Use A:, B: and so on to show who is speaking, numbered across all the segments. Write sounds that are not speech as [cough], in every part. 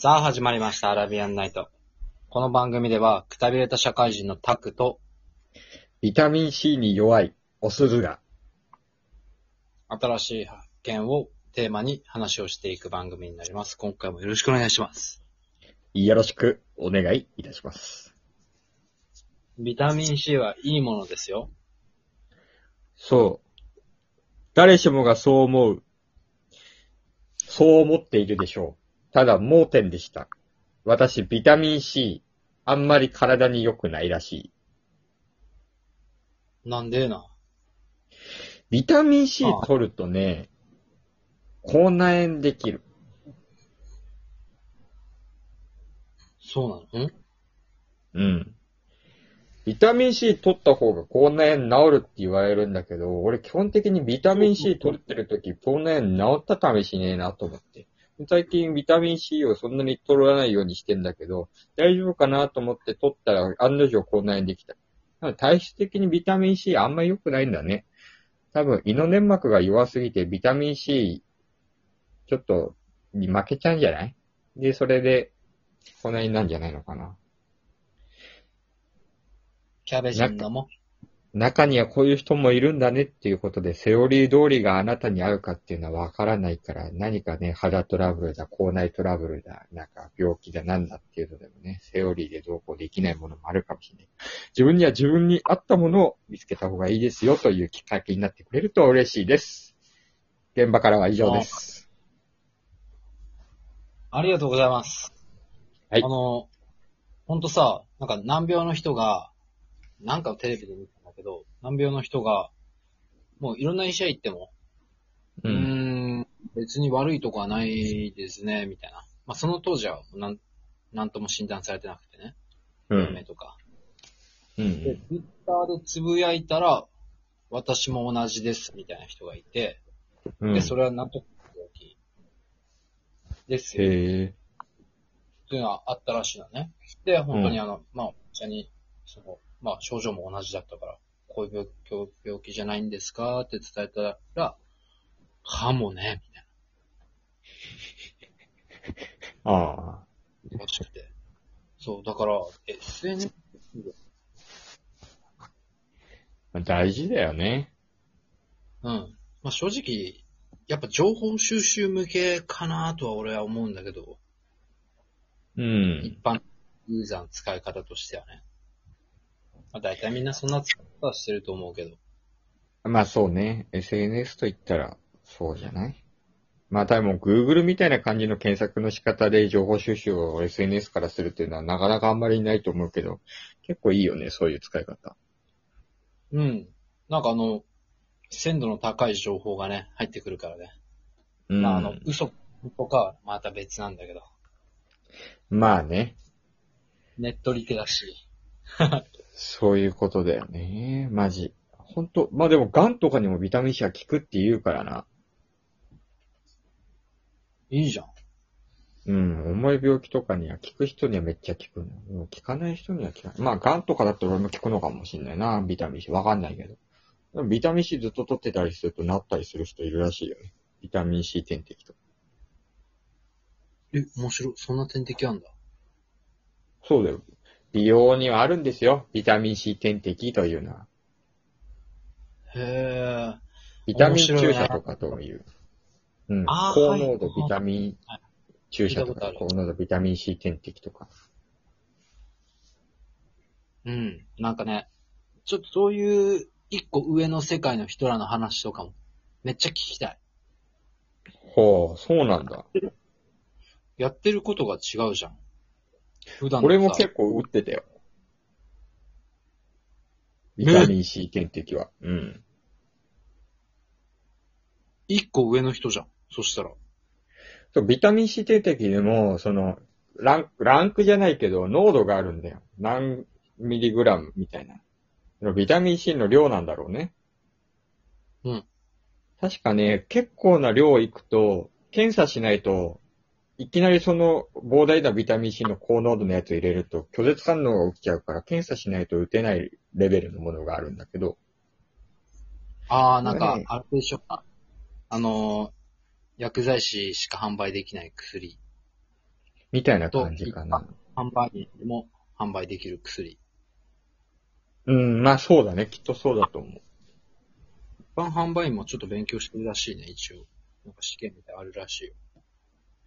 A: さあ始まりました、アラビアンナイト。この番組では、くたびれた社会人のタクと、
B: ビタミン C に弱いお鈴が。
A: 新しい発見をテーマに話をしていく番組になります。今回もよろしくお願いします。
B: よろしくお願いいたします。
A: ビタミン C はいいものですよ。
B: そう。誰しもがそう思う。そう思っているでしょう。ただ盲点でした。私、ビタミン C、あんまり体に良くないらしい。
A: なんでな？
B: ビタミン C
A: ああ
B: 取るとね、口内炎できる。
A: そうなの？ん？
B: うん。ビタミン C 取った方が口内炎治るって言われるんだけど、俺基本的にビタミン C 取ってる時口内炎治った試しねえなと思って。最近ビタミン C をそんなに取らないようにしてんだけど、大丈夫かなと思って取ったら案の定口内炎できた。体質的にビタミン C あんま良くないんだね。多分胃の粘膜が弱すぎてビタミン C ちょっとに負けちゃうんじゃない？で、それで口内炎なんじゃないのかな。
A: キャベジンのも？
B: 中にはこういう人もいるんだねっていうことで、セオリー通りがあなたに合うかっていうのはわからないから、何かね、肌トラブルだ、口内トラブルだ、なんか病気だなんだっていうのでもね、セオリーでどうこうできないものもあるかもしれない。自分には自分に合ったものを見つけた方がいいですよというきっかけになってくれると嬉しいです。現場からは以上です。
A: ありがとうございます。
B: はい
A: あの、ほんとさ、なんか難病の人が、なんかテレビで見けど、難病の人が、もういろんな医者行っても、うー
B: うん。
A: ん、別に悪いとこはないですね、みたいな。まあ、その当時は、なん、なんとも診断されてなくてね。
B: うん。
A: 病名とか。
B: うん。
A: で、ツイッターでつぶやいたら、私も同じです、みたいな人がいて、
B: うん。
A: で、それはなんとか病気ですよ。っ
B: へえ。
A: ていうのはあったらしいのね。で、本当にあの、まあ、お茶に、その、まあ、症状も同じだったから、こういう病病病気じゃないんですか？って伝えたら、かもね、みたい [laughs]
B: ああ。
A: な。らしくて。そう、だから、SNS
B: 大事だよね。
A: うん。まあ、正直、やっぱ情報収集向けかなとは俺は思うんだけど、
B: うん。
A: 一般ユーザーの使い方としてはね。まあ、大体みんなそんな使い方はしてると思うけど。
B: まあそうね。SNS と言ったら、そうじゃない？まあ多分 Google みたいな感じの検索の仕方で情報収集を SNS からするっていうのはなかなかあんまりいないと思うけど、結構いいよね、そういう使い方。
A: うん。なんかあの、鮮度の高い情報がね、入ってくるからね。
B: うん。
A: まああの、嘘とかはまた別なんだけど。
B: まあね。
A: ネットリテラシ
B: そういうことだよね。マジ。本当まあでも、癌とかにもビタミン C は効くって言うからな。
A: ー。いいじゃん。
B: うん。重い病気とかには効く人にはめっちゃ効くの。でも効かない人には効かない。まあ、癌とかだったら俺も効くのかもしんないな、ビタミン C。わかんないけど。でもビタミン C ずっと取ってたりするとなったりする人いるらしいよね。ビタミン C 点滴とか。
A: え、面白い。そんな点滴あんだ。
B: そうだよ。美容にはあるんですよ。ビタミン C 点滴というのは。
A: へー。
B: ビタミン注射とかという。うん。高濃度ビタミン
A: はい
B: 注射とか、高濃度ビタミン C 点滴とか。
A: うん。なんかね、ちょっとそういう一個上の世界の人らの話とかも、めっちゃ聞きたい。
B: ほう、そうなんだ。
A: やってることが違うじゃん。普段のさ
B: 俺も結構打ってたよ。ビタミン C 点滴は。うん。
A: 一個上の人じゃん。そしたら。
B: そう、ビタミン C 点滴でも、その、ランク、ランクじゃないけど、濃度があるんだよ。何ミリグラムみたいな。ビタミン C の量なんだろうね。
A: うん。
B: 確かね、結構な量いくと、検査しないと、いきなりその膨大なビタミン C の高濃度のやつ入れると拒絶反応が起きちゃうから、検査しないと打てないレベルのものがあるんだけど、
A: ああ、なんか
B: ね、
A: あれでしょ。ああのー、薬剤師しか販売できない薬。
B: みたいな感じかな。
A: 販売員でも販売できる薬。
B: うん、まあそうだね。きっとそうだと思う。
A: 一般販売員もちょっと勉強してるらしいね、一応。なんか試験みたいあるらしいよ。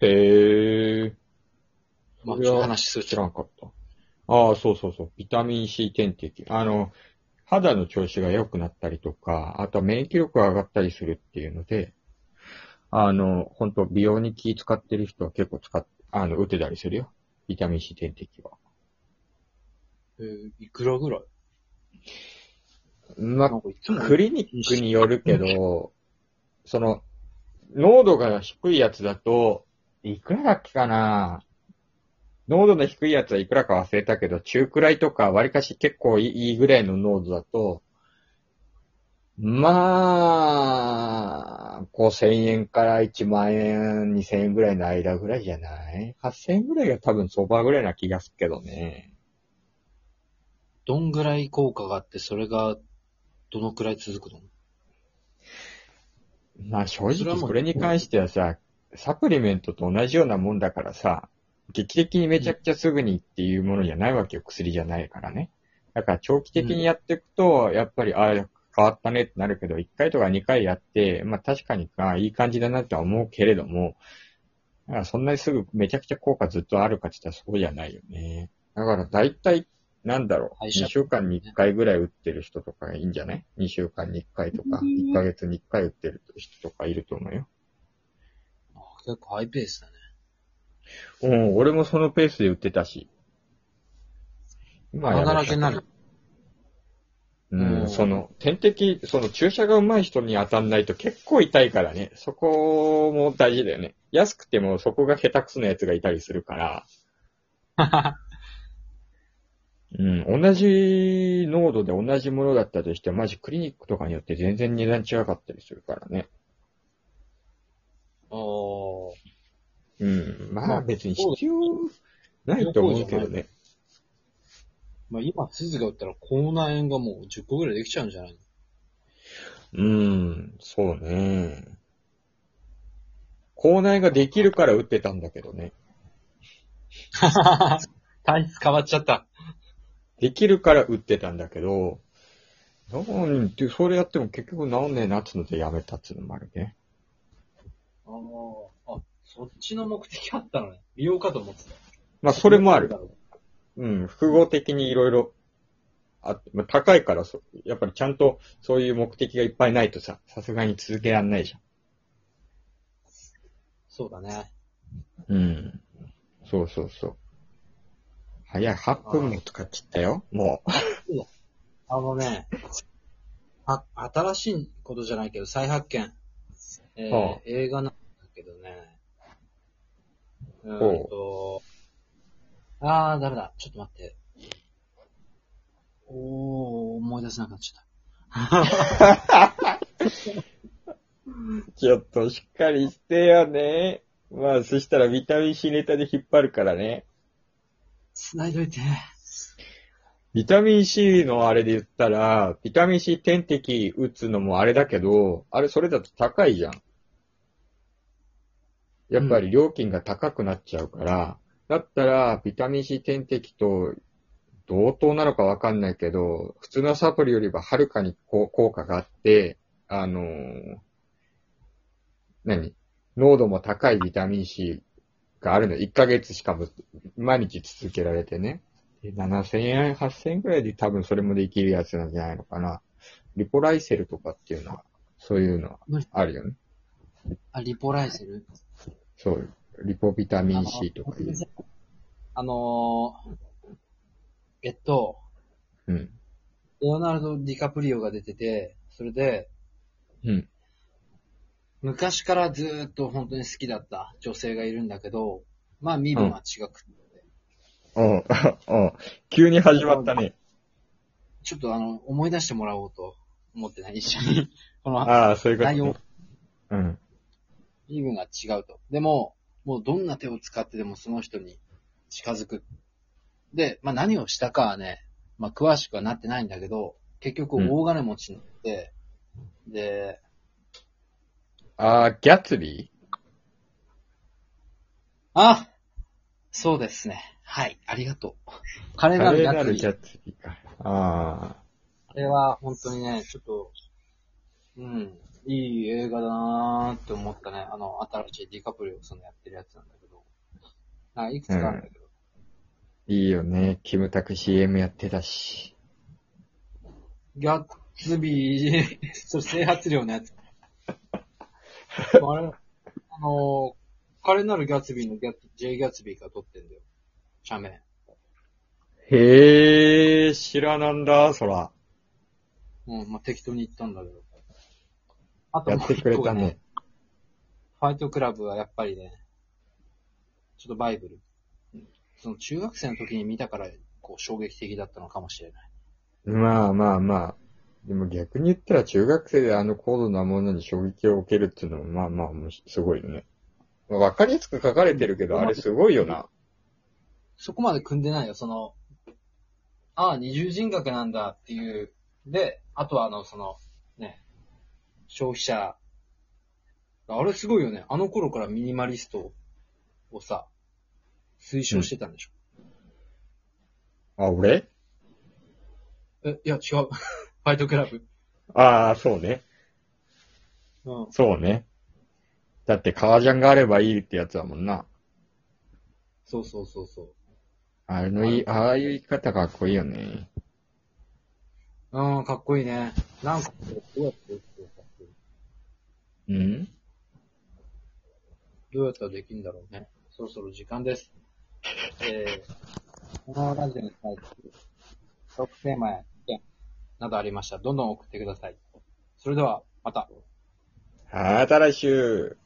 B: へえ。
A: まあ、話する
B: 知らんかった。ああ、そうそうそう。ビタミン C 点滴。あの、肌の調子が良くなったりとか、あとは免疫力が上がったりするっていうので、あの、本当美容に気使ってる人は結構使っ、あの、打てたりするよ。ビタミン C 点滴は。
A: えーいくらぐらい？
B: ま
A: なんかいつも
B: あ、クリニックによるけど、その、濃度が低いやつだと、いくらだっけかな？濃度の低いやつはいくらか忘れたけど、中くらいとか割かし結構いいぐらいの濃度だと、まあ、5000円から1万円、2000円ぐらいの間ぐらいじゃない ?8000 円ぐらいが多分相場ぐらいな気がするけどね。
A: どんぐらい効果があって、それがどのくらい続くの？
B: まあ正直それに関してはさ、サプリメントと同じようなもんだからさ、劇的にめちゃくちゃすぐにっていうものじゃないわけよ、薬じゃないからね。だから長期的にやっていくと、やっぱり、ああ、変わったねってなるけど、1回とか2回やって、まあ確かにあいい感じだなっては思うけれども、だからそんなにすぐめちゃくちゃ効果ずっとあるかって言ったらそうじゃないよね。だから大体、なんだろう、
A: 会社
B: 2週間に1回ぐらい打ってる人とかがいいんじゃない ?2 週間に1回とか、1ヶ月に1回打ってる人とかいると思うよ。
A: あ結構ハイペースだね。
B: うん、俺もそのペースで打ってたし。今はやめ
A: なる。
B: うん、
A: うん
B: その、点滴、その注射が上手い人に当たんないと結構痛いからね。そこも大事だよね。安くてもそこが下手くそなやつがいたりするから。[laughs] うん、同じ濃度で同じものだったとしても、マジクリニックとかによって全然値段違かったりするからね。
A: おー
B: うん、ま
A: まあ
B: あ別に必要ないと思うけどね。
A: まあ今、鈴が打ったら口内炎がもう10個ぐらいできちゃうんじゃない
B: うん、そうね。口内ができるから打ってたんだけどね。
A: の [laughs] 体質変わっちゃった。
B: できるから打ってたんだけど、なんで、それやっても結局治んねえなっつうのでやめたっつうのもあるね。
A: ああ、あ、そっちの目的あったのね。美容かと思ってた。
B: まあそれもある。うん、複合的にいろいろあまあ、高いからそ、やっぱりちゃんとそういう目的がいっぱいないとさ、さすがに続けらんないじ
A: そうだね。
B: ゃん。うん。そうそうそう。早い、8分も使っちゃったよ、も
A: あのね、あ、新しいことじゃないけど、再発見。えー
B: はあ
A: 映画なんだけどね。うんと、あー、ダメだ。ちょっと待って。おー、思い出せなくなっちゃった。
B: う。[laughs] ちょっとしっかりしてよね。まあ、そしたらビタミン C ネタで引っ張るからね。
A: 繋いどいて。
B: ビタミン C のあれで言ったら、ビタミン C 点滴打つのもあれだけど、あれそれだと高いじゃん。やっぱり料金が高くなっちゃうから、だったらビタミン C 点滴と同等なのかわかんないけど、普通のサプリよりははるかに効果があって、あのー何？濃度も高いビタミン C があるの。1ヶ月しかも毎日続けられてね。で7000円、8000円くらいで多分それもできるやつなんじゃないのかな。リポライセルとかっていうのは、そういうのはあるよね。
A: あ、リポライセル？
B: そう。リポビタミン C とかいう。
A: あのー、えっと、
B: うん。
A: レオナルド・ディカプリオが出てて、それで、
B: うん。
A: 昔からずーっと本当に好きだった女性がいるんだけど、まあ身分は違くて、
B: うん。[laughs] うん。急に始まったね。
A: ちょっとあの、思い出してもらおうと思ってね、一緒に。[laughs] この
B: ああ、そういうこと、
A: 内容
B: ね。、うん。
A: 身分が違うと。でも、もうどんな手を使ってでもその人に近づく。で、まあ何をしたかはね、まあ詳しくはなってないんだけど、結局
B: うん
A: 大金持ちになって、で、
B: ああ、ギャツビ
A: あそうですね。はい、ありがとう。華麗な
B: 華
A: るやつ
B: ツビーか。ああ。
A: あれは本当にね、ちょっと、うん、いい映画だなーって思ったね。あの、新しいディカプリオそのやってるやつなんだけど。あいくつかあるんだけど。
B: いいよね。キムタク CM やってたし。
A: ギャッツビー、[laughs] それ整髪量のやつ。あれ、あのー、彼なるギャッツビーのギャッツ、J ギャッツビーが撮ってんだよ。社名。
B: へえ、知らなんだ、そら。
A: うん、まあ、適当に言ったんだけど。あともう
B: やってくれ
A: 一個が
B: たね。
A: ファイトクラブはやっぱりね、ちょっとバイブル。うんその中学生の時に見たから、こう衝撃的だったのかもしれない。
B: まあまあまあ。でも逆に言ったら中学生であの高度なものに衝撃を受けるっていうのもまあまあもうすごいよね。まあわかりやすく書かれてるけど、あれすごいよな。
A: そこまで組んでないよ、その、ああ、二重人格なんだっていう。で、あとはあの、その、ね、消費者。あれすごいよね。あの頃からミニマリストをさ、推奨してたんでしょ？
B: あ、俺？
A: え、いや、違う。[laughs] ファイトクラブ。
B: ああ、そうね。
A: うん。
B: そうね。だって革ジャンがあればいいってやつだもんな。
A: そうそうそうそう。
B: あれのいい、ああいう生き方かっこいいよね。
A: うん、かっこいいね。なんか、どうやって
B: うん？
A: どうやったらできるんだろうね。そろそろ時間です。えー、このラジオに対するトークテーマや意見などありましたら、どんどん送ってください。それでは、また。
B: また来週